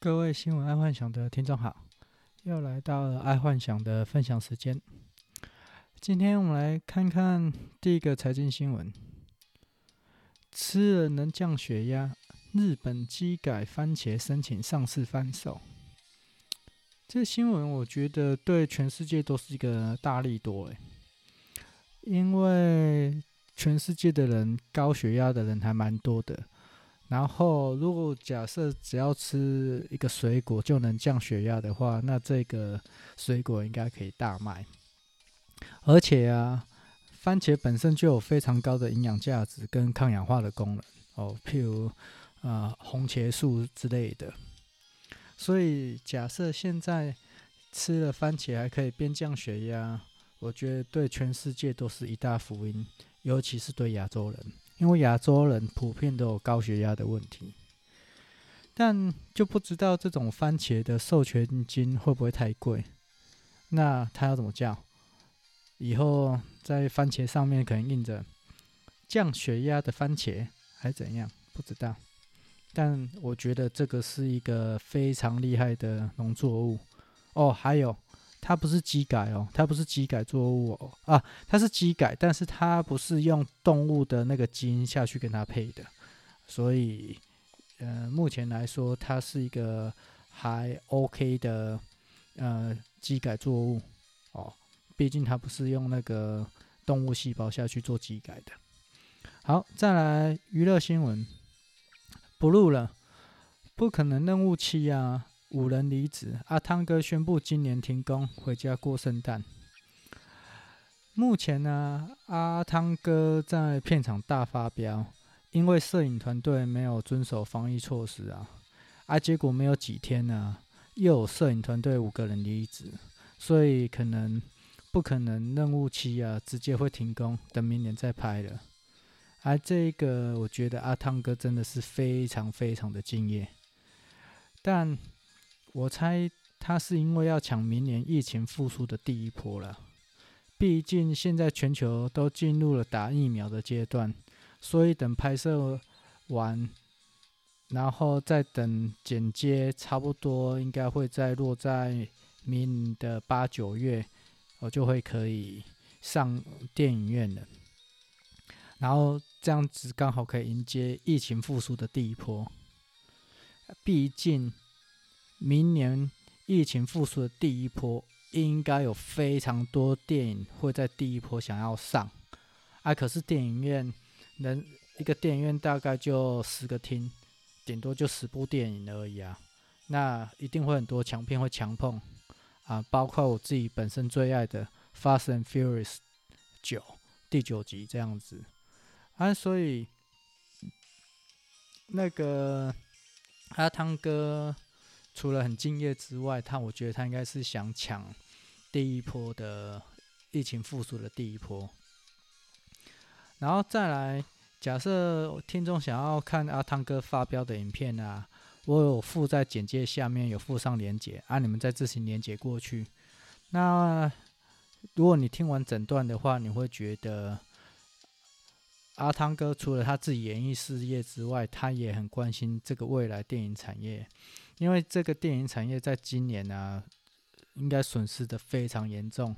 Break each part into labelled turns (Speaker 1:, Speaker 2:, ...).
Speaker 1: 各位新闻爱幻想的听众好，又来到了爱幻想的分享时间。今天我们来看看第一个财经新闻：吃了能降血压，日本机改番茄申请上市贩售。这新闻我觉得对全世界都是一个大力多诶，因为全世界的人高血压的人还蛮多的。然后，如果假设只要吃一个水果就能降血压的话，那这个水果应该可以大卖。而且啊，番茄本身就有非常高的营养价值跟抗氧化的功能哦，譬如、呃、红茄素之类的。所以，假设现在吃了番茄还可以边降血压，我觉得对全世界都是一大福音，尤其是对亚洲人。因为亚洲人普遍都有高血压的问题，但就不知道这种番茄的授权金会不会太贵？那他要怎么叫？以后在番茄上面可能印着降血压的番茄，还怎样？不知道。但我觉得这个是一个非常厉害的农作物哦。还有。它不是机改哦，它不是机改作物哦啊，它是机改，但是它不是用动物的那个基因下去跟它配的，所以呃，目前来说它是一个还 OK 的呃机改作物哦，毕竟它不是用那个动物细胞下去做机改的。好，再来娱乐新闻，不录了，不可能任务七啊。五人离职，阿汤哥宣布今年停工，回家过圣诞。目前呢，阿汤哥在片场大发飙，因为摄影团队没有遵守防疫措施啊，啊，结果没有几天呢，又有摄影团队五个人离职，所以可能不可能任务期啊，直接会停工，等明年再拍了。而、啊、这个，我觉得阿汤哥真的是非常非常的敬业，但。我猜他是因为要抢明年疫情复苏的第一波了，毕竟现在全球都进入了打疫苗的阶段，所以等拍摄完，然后再等剪接，差不多应该会再落在明年的八九月，我就会可以上电影院了。然后这样子刚好可以迎接疫情复苏的第一波，毕竟。明年疫情复苏的第一波，应该有非常多电影会在第一波想要上，啊，可是电影院能一个电影院大概就十个厅，顶多就十部电影而已啊，那一定会很多强片会强碰啊，包括我自己本身最爱的《Fast and Furious》九第九集这样子，啊，所以那个阿汤哥。除了很敬业之外，他我觉得他应该是想抢第一波的疫情复苏的第一波，然后再来，假设听众想要看阿汤哥发飙的影片啊，我有附在简介下面有附上连接，啊，你们再自行连接过去。那如果你听完整段的话，你会觉得阿汤哥除了他自己演艺事业之外，他也很关心这个未来电影产业。因为这个电影产业在今年呢、啊，应该损失的非常严重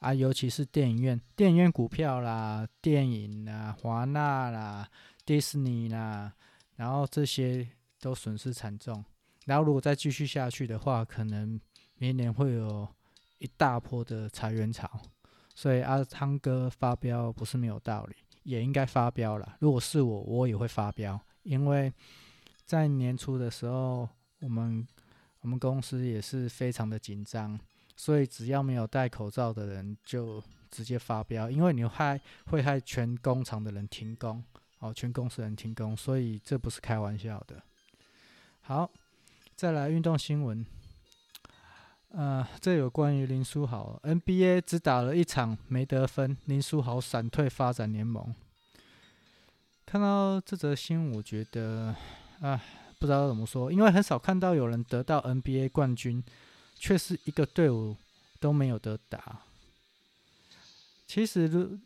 Speaker 1: 啊，尤其是电影院、电影院股票啦、电影啦、华纳啦、迪士尼啦，然后这些都损失惨重。然后如果再继续下去的话，可能明年会有一大波的裁员潮。所以阿汤哥发飙不是没有道理，也应该发飙了。如果是我，我也会发飙，因为在年初的时候。我们我们公司也是非常的紧张，所以只要没有戴口罩的人就直接发飙，因为你害会害全工厂的人停工哦，全公司人停工，所以这不是开玩笑的。好，再来运动新闻，呃，这有关于林书豪，NBA 只打了一场没得分，林书豪闪退发展联盟。看到这则新闻，我觉得啊。不知道怎么说，因为很少看到有人得到 NBA 冠军，却是一个队伍都没有得打。其实，如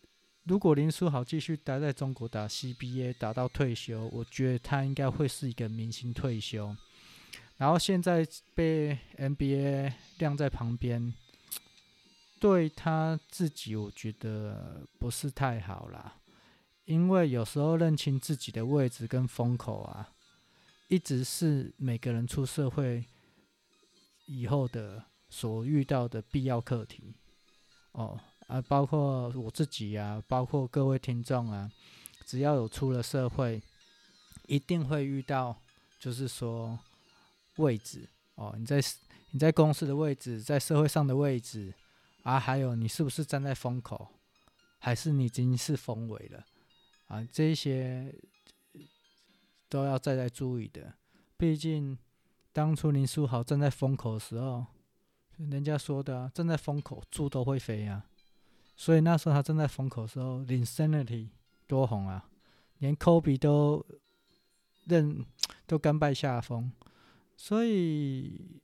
Speaker 1: 如果林书豪继续待在中国打 CBA，打到退休，我觉得他应该会是一个明星退休。然后现在被 NBA 晾在旁边，对他自己我觉得不是太好啦。因为有时候认清自己的位置跟风口啊，一直是每个人出社会以后的所遇到的必要课题。哦，啊，包括我自己啊，包括各位听众啊，只要有出了社会，一定会遇到，就是说。位置哦，你在你在公司的位置，在社会上的位置啊，还有你是不是站在风口，还是你已经是风尾了啊？这些都要再再注意的。毕竟当初林书豪站在风口的时候，人家说的啊，站在风口猪都会飞啊。所以那时候他站在风口的时候，Insanity 多红啊，连科比都认 都甘拜下风。所以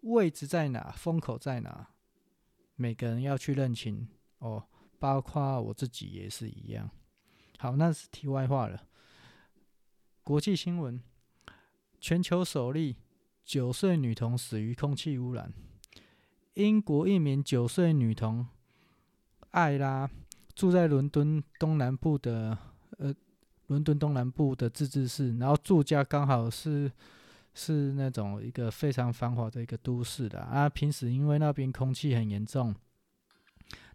Speaker 1: 位置在哪，风口在哪，每个人要去认清哦，包括我自己也是一样。好，那是题外话了。国际新闻：全球首例九岁女童死于空气污染。英国一名九岁女童艾拉住在伦敦东南部的呃。伦敦东南部的自治市，然后住家刚好是是那种一个非常繁华的一个都市的啊。平时因为那边空气很严重，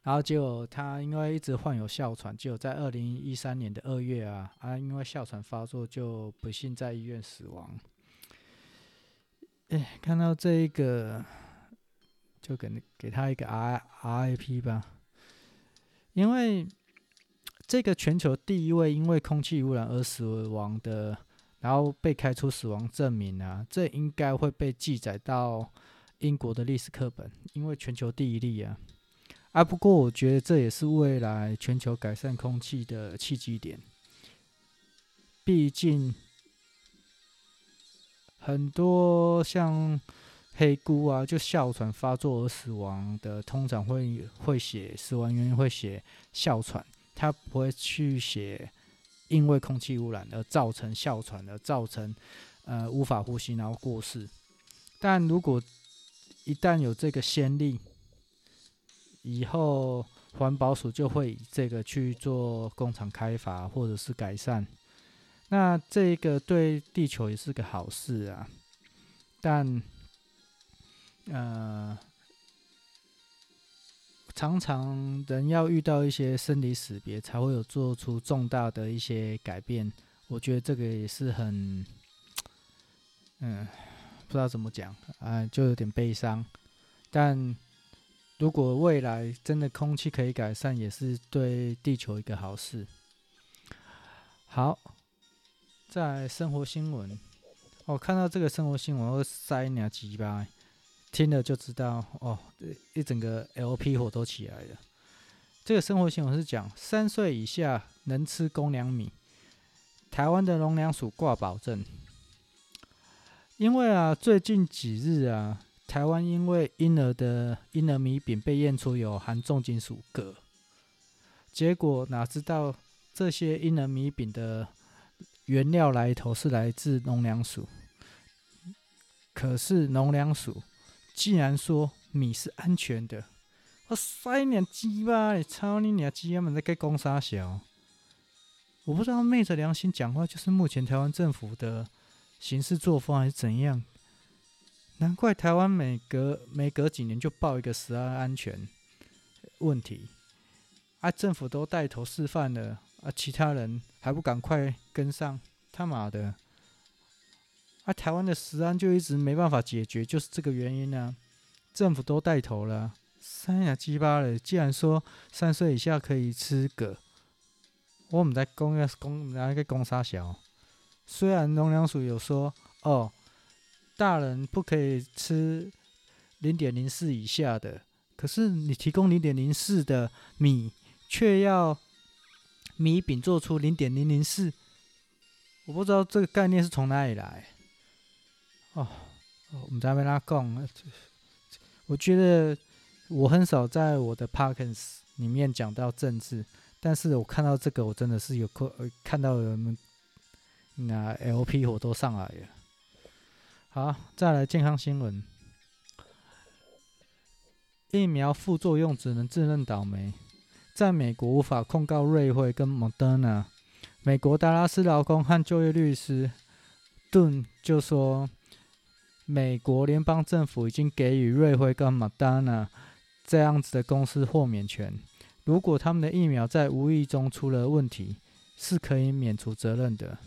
Speaker 1: 然后结果他因为一直患有哮喘，结果在二零一三年的二月啊啊，因为哮喘发作就不幸在医院死亡。哎，看到这一个，就给给他一个 R RIP 吧，因为。这个全球第一位因为空气污染而死亡的，然后被开出死亡证明啊，这应该会被记载到英国的历史课本，因为全球第一例啊。啊，不过我觉得这也是未来全球改善空气的契机点。毕竟很多像黑姑啊，就哮喘发作而死亡的，通常会会写死亡原因会写哮喘。他不会去写，因为空气污染而造成哮喘，而造成呃无法呼吸然后过世。但如果一旦有这个先例，以后环保署就会以这个去做工厂开发或者是改善。那这个对地球也是个好事啊。但呃。常常人要遇到一些生离死别，才会有做出重大的一些改变。我觉得这个也是很，嗯，不知道怎么讲啊，就有点悲伤。但如果未来真的空气可以改善，也是对地球一个好事。好，在生活新闻，我看到这个生活新闻，我塞两几吧。听了就知道哦，一整个 LP 火都起来了。这个生活新闻是讲三岁以下能吃公粮米，台湾的农粮署挂保证。因为啊，最近几日啊，台湾因为婴儿的婴儿米饼被验出有含重金属铬，结果哪知道这些婴儿米饼的原料来头是来自农粮署，可是农粮署。竟然说米是安全的，我塞你鸡巴！你操你娘鸡！他们在给公杀小，我不知道昧着良心讲话，就是目前台湾政府的行事作风还是怎样？难怪台湾每隔每隔几年就报一个食安安全问题，啊，政府都带头示范了，啊，其他人还不赶快跟上？他妈的！啊，台湾的食安就一直没办法解决，就是这个原因呢、啊。政府都带头了，三呀鸡巴了。既然说三岁以下可以吃铬，我们在公要公拿一个公杀小。虽然农粮署有说哦，大人不可以吃零点零四以下的，可是你提供零点零四的米，却要米饼做出零点零零四，我不知道这个概念是从哪里来。哦，我们在那边讲，我觉得我很少在我的 podcast 里面讲到政治，但是我看到这个，我真的是有看看到人们那 LP 火都上来了。好，再来健康新闻。疫苗副作用只能自认倒霉，在美国无法控告瑞辉跟莫德纳。美国达拉斯劳工和就业律师顿就说，美国联邦政府已经给予瑞辉跟莫德纳这样子的公司豁免权，如果他们的疫苗在无意中出了问题，是可以免除责任的。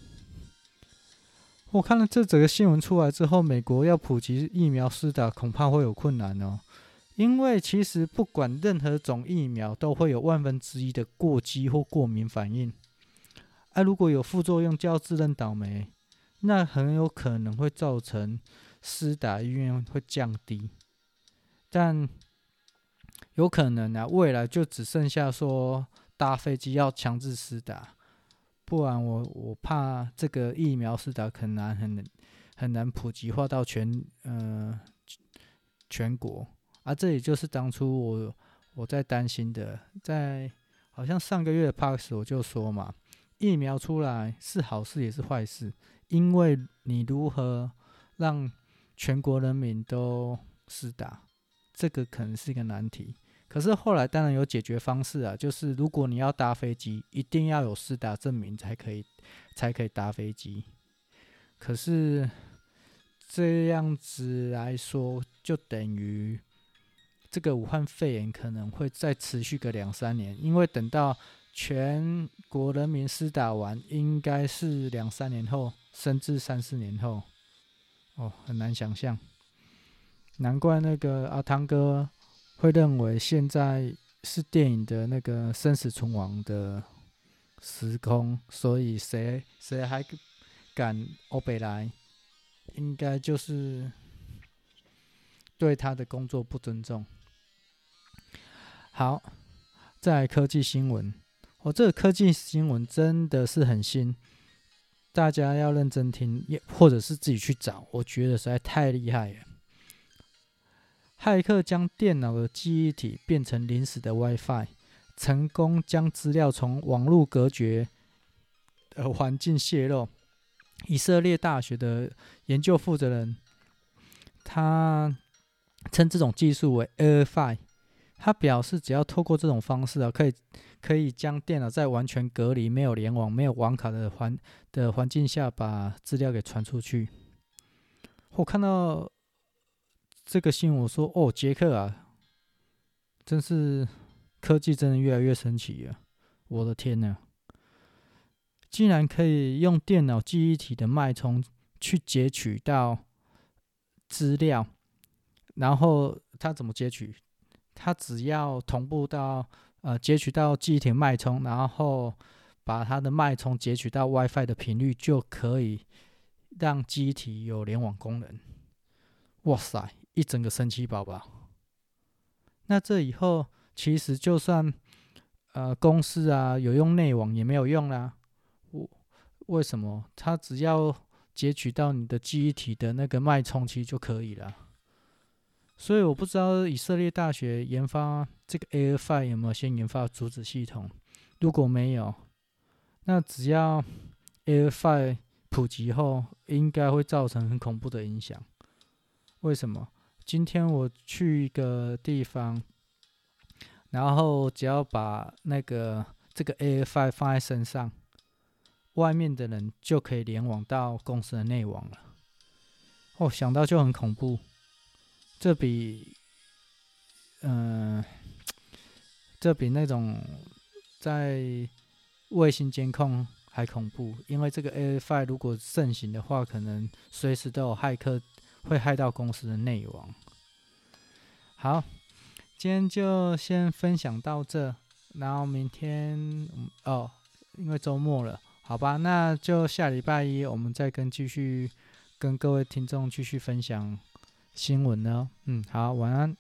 Speaker 1: 我看了这整个新闻出来之后，美国要普及疫苗施打，恐怕会有困难哦。因为其实不管任何种疫苗，都会有万分之一的过激或过敏反应。啊，如果有副作用，就要自认倒霉，那很有可能会造成施打意愿会降低。但有可能啊，未来就只剩下说搭飞机要强制施打，不然我我怕这个疫苗施打很难很很难普及化到全呃全国。啊，这也就是当初我我在担心的，在好像上个月的 Parks 我就说嘛，疫苗出来是好事也是坏事，因为你如何让全国人民都施打，这个可能是一个难题。可是后来当然有解决方式啊，就是如果你要搭飞机，一定要有施打证明才可以才可以搭飞机。可是这样子来说，就等于。这个武汉肺炎可能会再持续个两三年，因为等到全国人民施打完，应该是两三年后，甚至三四年后。哦，很难想象，难怪那个阿汤哥会认为现在是电影的那个生死存亡的时空，所以谁谁还敢欧北来，应该就是对他的工作不尊重。好，再来科技新闻。我、这个科技新闻真的是很新，大家要认真听，也或者是自己去找。我觉得实在太厉害了。骇客将电脑的记忆体变成临时的 WiFi，成功将资料从网络隔绝的环境泄露。以色列大学的研究负责人，他称这种技术为 AirFi。他表示，只要透过这种方式啊，可以可以将电脑在完全隔离、没有联网、没有网卡的环的环境下，把资料给传出去。我看到这个新闻，我说：“哦，杰克啊，真是科技真的越来越神奇了！我的天呐，竟然可以用电脑记忆体的脉冲去截取到资料，然后他怎么截取？”它只要同步到呃截取到记忆体脉冲，然后把它的脉冲截取到 WiFi 的频率，就可以让记忆体有联网功能。哇塞，一整个神奇宝宝！那这以后其实就算呃公司啊有用内网也没有用啦。我为什么？它只要截取到你的记忆体的那个脉冲期就可以了。所以我不知道以色列大学研发这个 AirFi 有没有先研发阻止系统。如果没有，那只要 AirFi 普及后，应该会造成很恐怖的影响。为什么？今天我去一个地方，然后只要把那个这个 AirFi 放在身上，外面的人就可以联网到公司的内网了。哦，想到就很恐怖。这比，嗯、这比那种在卫星监控还恐怖，因为这个 A F I 如果盛行的话，可能随时都有骇客会害到公司的内网。好，今天就先分享到这，然后明天哦，因为周末了，好吧，那就下礼拜一我们再跟继续跟各位听众继续分享。新闻呢？嗯，好，晚安。